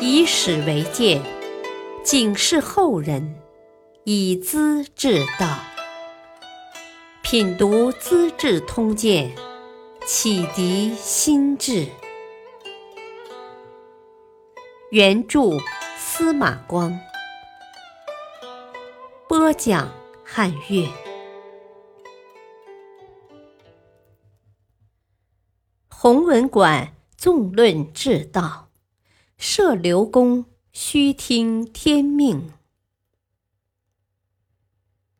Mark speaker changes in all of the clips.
Speaker 1: 以史为鉴，警示后人，以资治道。品读《资治通鉴》，启迪心智。原著司马光，播讲汉乐。弘文馆纵论治道，设刘公须听天命。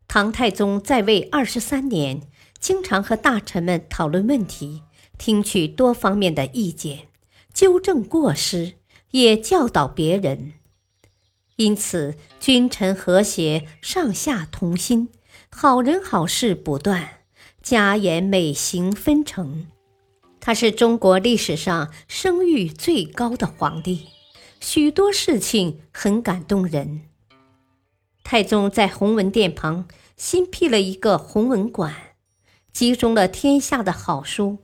Speaker 1: 唐太宗在位二十三年，经常和大臣们讨论问题，听取多方面的意见，纠正过失，也教导别人。因此，君臣和谐，上下同心，好人好事不断，家言美行纷呈。他是中国历史上声誉最高的皇帝，许多事情很感动人。太宗在弘文殿旁新辟了一个弘文馆，集中了天下的好书，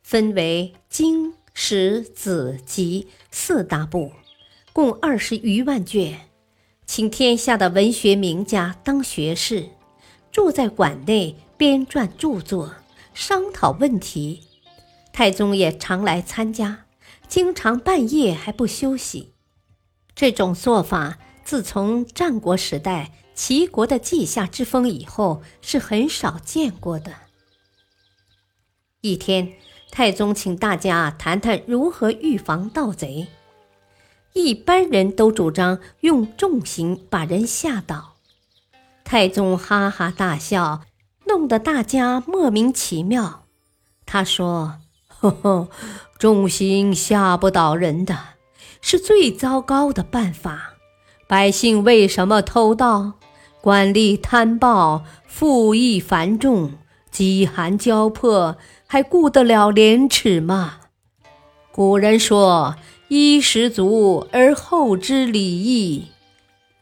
Speaker 1: 分为经、史、子、集四大部，共二十余万卷，请天下的文学名家当学士，住在馆内编撰著作，商讨问题。太宗也常来参加，经常半夜还不休息。这种做法。自从战国时代齐国的稷下之风以后，是很少见过的。一天，太宗请大家谈谈如何预防盗贼。一般人都主张用重刑把人吓倒，太宗哈哈大笑，弄得大家莫名其妙。他说：“呵呵，重刑吓不倒人的，是最糟糕的办法。”百姓为什么偷盗？官吏贪暴，赋役繁重，饥寒交迫，还顾得了廉耻吗？古人说：“衣食足而后知礼义。”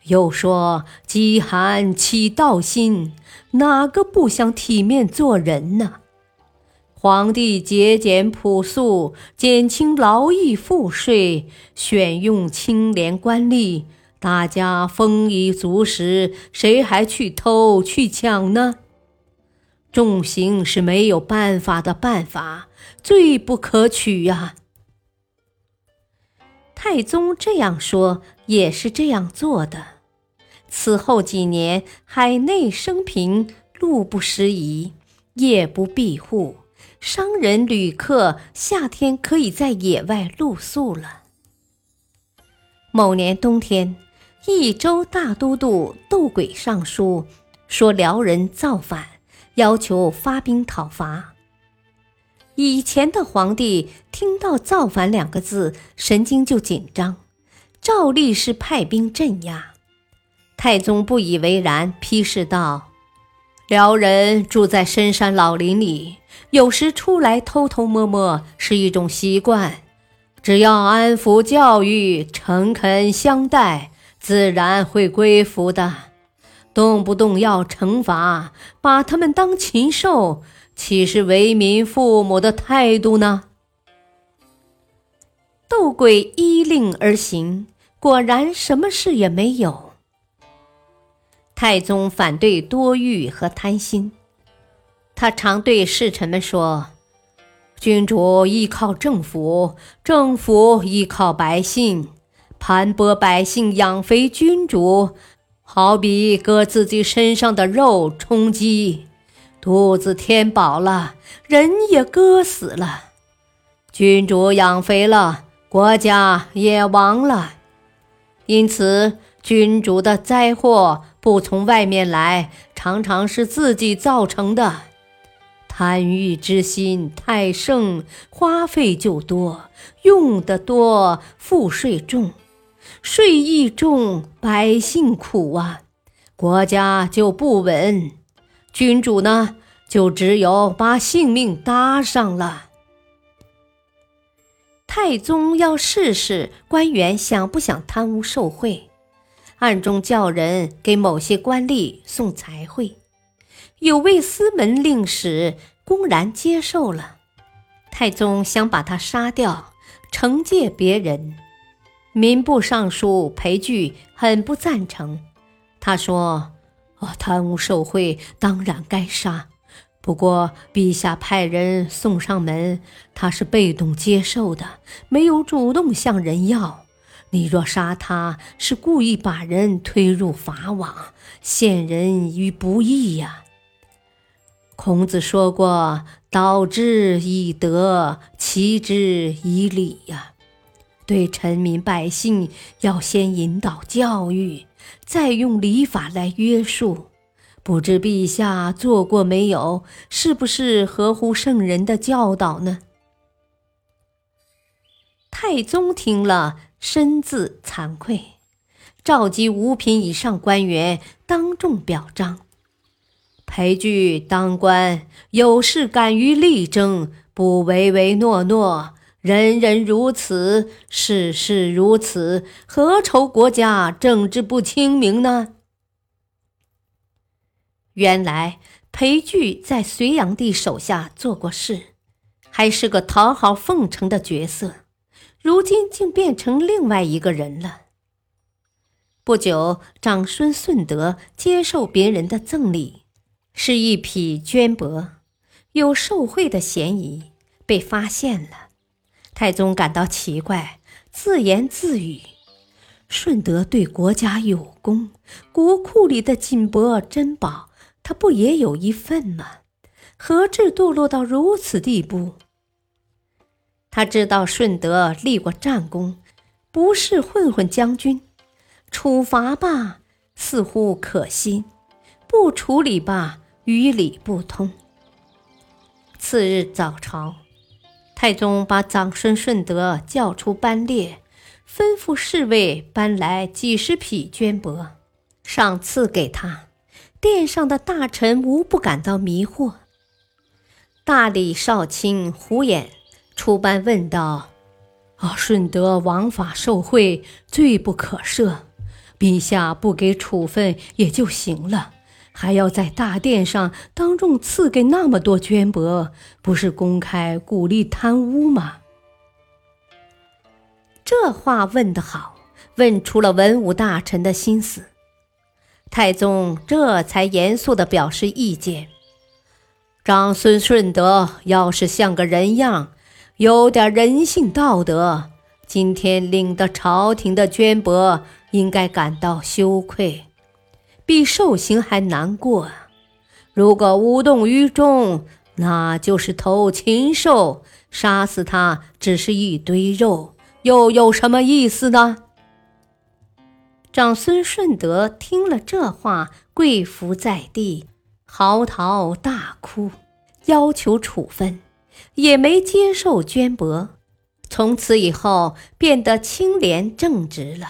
Speaker 1: 又说：“饥寒起盗心。”哪个不想体面做人呢？皇帝节俭朴素，减轻劳役赋税，选用清廉官吏。大家丰衣足食，谁还去偷去抢呢？重刑是没有办法的办法，最不可取呀。太宗这样说，也是这样做的。此后几年，海内升平，路不拾遗，夜不闭户，商人旅客夏天可以在野外露宿了。某年冬天。益州大都督窦轨上书说辽人造反，要求发兵讨伐。以前的皇帝听到“造反”两个字，神经就紧张，照例是派兵镇压。太宗不以为然，批示道：“辽人住在深山老林里，有时出来偷偷摸摸是一种习惯，只要安抚教育，诚恳相待。”自然会归服的，动不动要惩罚，把他们当禽兽，岂是为民父母的态度呢？窦轨依令而行，果然什么事也没有。太宗反对多欲和贪心，他常对侍臣们说：“君主依靠政府，政府依靠百姓。”盘剥百姓，养肥君主，好比割自己身上的肉充饥，肚子填饱了，人也割死了。君主养肥了，国家也亡了。因此，君主的灾祸不从外面来，常常是自己造成的。贪欲之心太盛，花费就多，用得多，赋税重。税益重，百姓苦啊，国家就不稳。君主呢，就只有把性命搭上了。太宗要试试官员想不想贪污受贿，暗中叫人给某些官吏送财贿。有位司门令史公然接受了，太宗想把他杀掉，惩戒别人。民部尚书裴矩很不赞成，他说：“哦，贪污受贿当然该杀，不过陛下派人送上门，他是被动接受的，没有主动向人要。你若杀他，是故意把人推入法网，陷人于不义呀。”孔子说过：“导之以德，齐之以礼呀。”对臣民百姓要先引导教育，再用礼法来约束。不知陛下做过没有？是不是合乎圣人的教导呢？太宗听了，深自惭愧，召集五品以上官员，当众表彰。裴矩当官，有事敢于力争，不唯唯诺诺。人人如此，事事如此，何愁国家政治不清明呢？原来裴矩在隋炀帝手下做过事，还是个讨好奉承的角色，如今竟变成另外一个人了。不久，长孙顺德接受别人的赠礼，是一匹绢帛，有受贿的嫌疑，被发现了。太宗感到奇怪，自言自语：“顺德对国家有功，国库里的锦帛珍宝，他不也有一份吗？何至堕落到如此地步？”他知道顺德立过战功，不是混混将军，处罚吧，似乎可信；不处理吧，于理不通。次日早朝。太宗把长孙顺德叫出班列，吩咐侍卫搬来几十匹绢帛，赏赐给他。殿上的大臣无不感到迷惑。大理少卿胡衍出班问道：“啊，顺德枉法受贿，罪不可赦，陛下不给处分也就行了。”还要在大殿上当众赐给那么多绢帛，不是公开鼓励贪污吗？这话问得好，问出了文武大臣的心思。太宗这才严肃地表示意见：长孙顺德要是像个人样，有点人性道德，今天领的朝廷的绢帛，应该感到羞愧。比受刑还难过。如果无动于衷，那就是偷禽兽，杀死他只是一堆肉，又有什么意思呢？长孙顺德听了这话，跪伏在地，嚎啕大哭，要求处分，也没接受绢帛。从此以后，变得清廉正直了。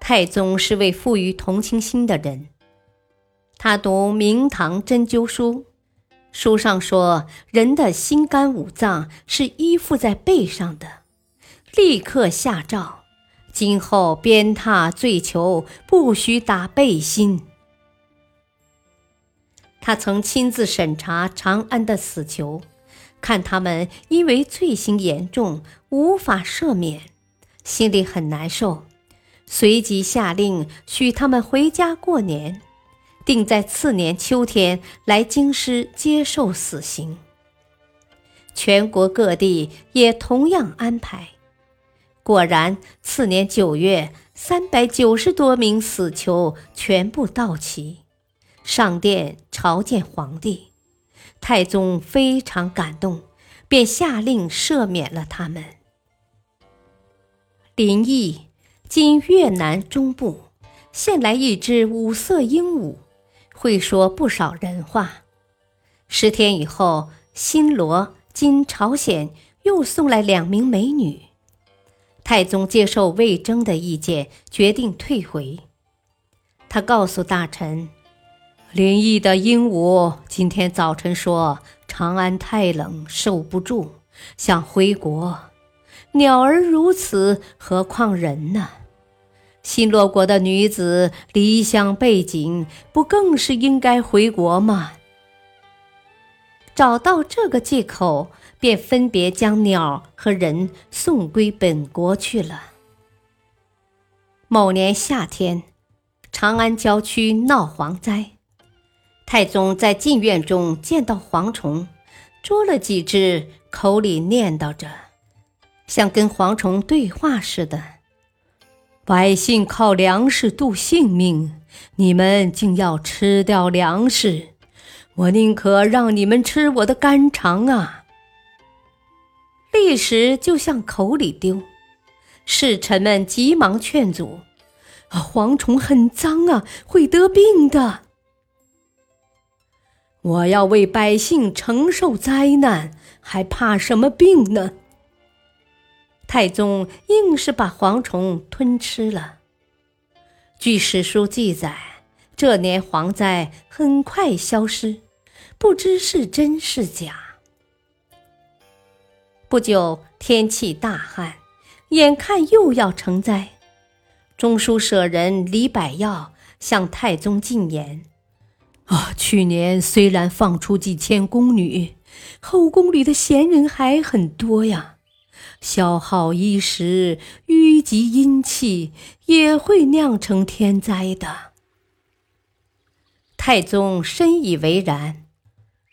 Speaker 1: 太宗是位富于同情心的人，他读《明堂针灸书》，书上说，人的心肝五脏是依附在背上的，立刻下诏，今后鞭挞罪囚不许打背心。他曾亲自审查长安的死囚，看他们因为罪行严重无法赦免，心里很难受。随即下令许他们回家过年，定在次年秋天来京师接受死刑。全国各地也同样安排。果然，次年九月，三百九十多名死囚全部到齐，上殿朝见皇帝。太宗非常感动，便下令赦免了他们。林毅。今越南中部，现来一只五色鹦鹉，会说不少人话。十天以后，新罗（今朝鲜）又送来两名美女。太宗接受魏征的意见，决定退回。他告诉大臣：“林异的鹦鹉今天早晨说长安太冷，受不住，想回国。鸟儿如此，何况人呢？”新罗国的女子离乡背井，不更是应该回国吗？找到这个借口，便分别将鸟和人送归本国去了。某年夏天，长安郊区闹蝗灾，太宗在禁院中见到蝗虫，捉了几只，口里念叨着，像跟蝗虫对话似的：“百姓靠粮食度性命，你们竟要吃掉粮食！我宁可让你们吃我的肝肠啊！”立时就向口里丢，侍臣们急忙劝阻：“蝗虫很脏啊，会得病的。我要为百姓承受灾难，还怕什么病呢？”太宗硬是把蝗虫吞吃了。据史书记载，这年蝗灾很快消失，不知是真是假。不久，天气大旱，眼看又要成灾。中书舍人李百药向太宗进言：“啊，去年虽然放出几千宫女，后宫里的闲人还很多呀，消耗衣食，淤积阴气，也会酿成天灾的。”太宗深以为然。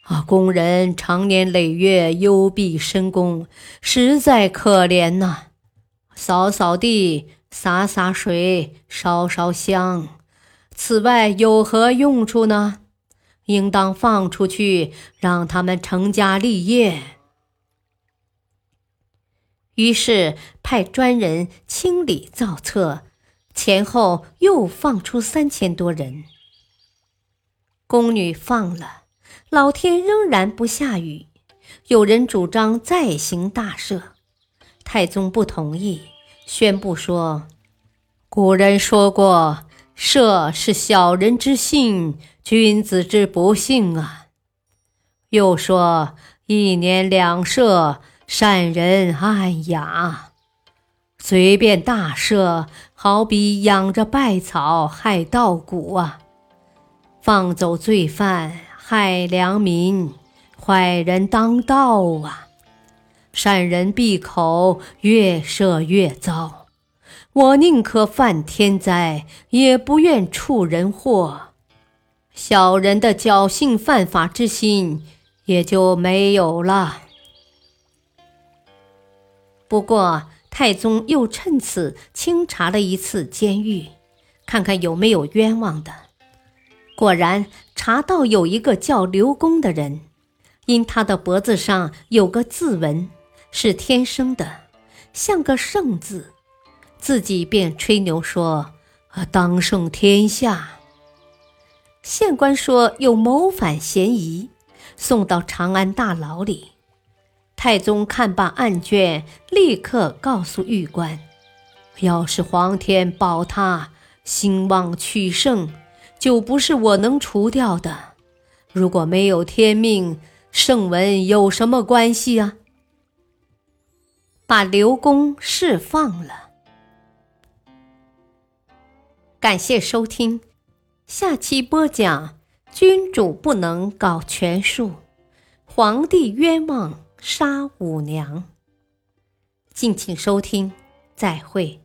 Speaker 1: 啊，宫人长年累月幽闭深宫，实在可怜呐！扫扫地，洒洒水，烧烧香，此外有何用处呢？应当放出去，让他们成家立业。于是派专人清理造册，前后又放出三千多人。宫女放了。老天仍然不下雨，有人主张再行大赦，太宗不同意，宣布说：“古人说过，赦是小人之幸，君子之不幸啊。”又说：“一年两赦，善人安雅，随便大赦，好比养着败草害稻谷啊，放走罪犯。”害良民，坏人当道啊！善人闭口，越赦越糟。我宁可犯天灾，也不愿触人祸。小人的侥幸犯法之心也就没有了。不过，太宗又趁此清查了一次监狱，看看有没有冤枉的。果然查到有一个叫刘公的人，因他的脖子上有个字纹，是天生的，像个圣字，自己便吹牛说：“啊，当胜天下。”县官说有谋反嫌疑，送到长安大牢里。太宗看罢案卷，立刻告诉狱官：“要是皇天保他，兴旺取胜。”就不是我能除掉的。如果没有天命，圣文有什么关系啊？把刘公释放了。感谢收听，下期播讲：君主不能搞权术，皇帝冤枉杀五娘。敬请收听，再会。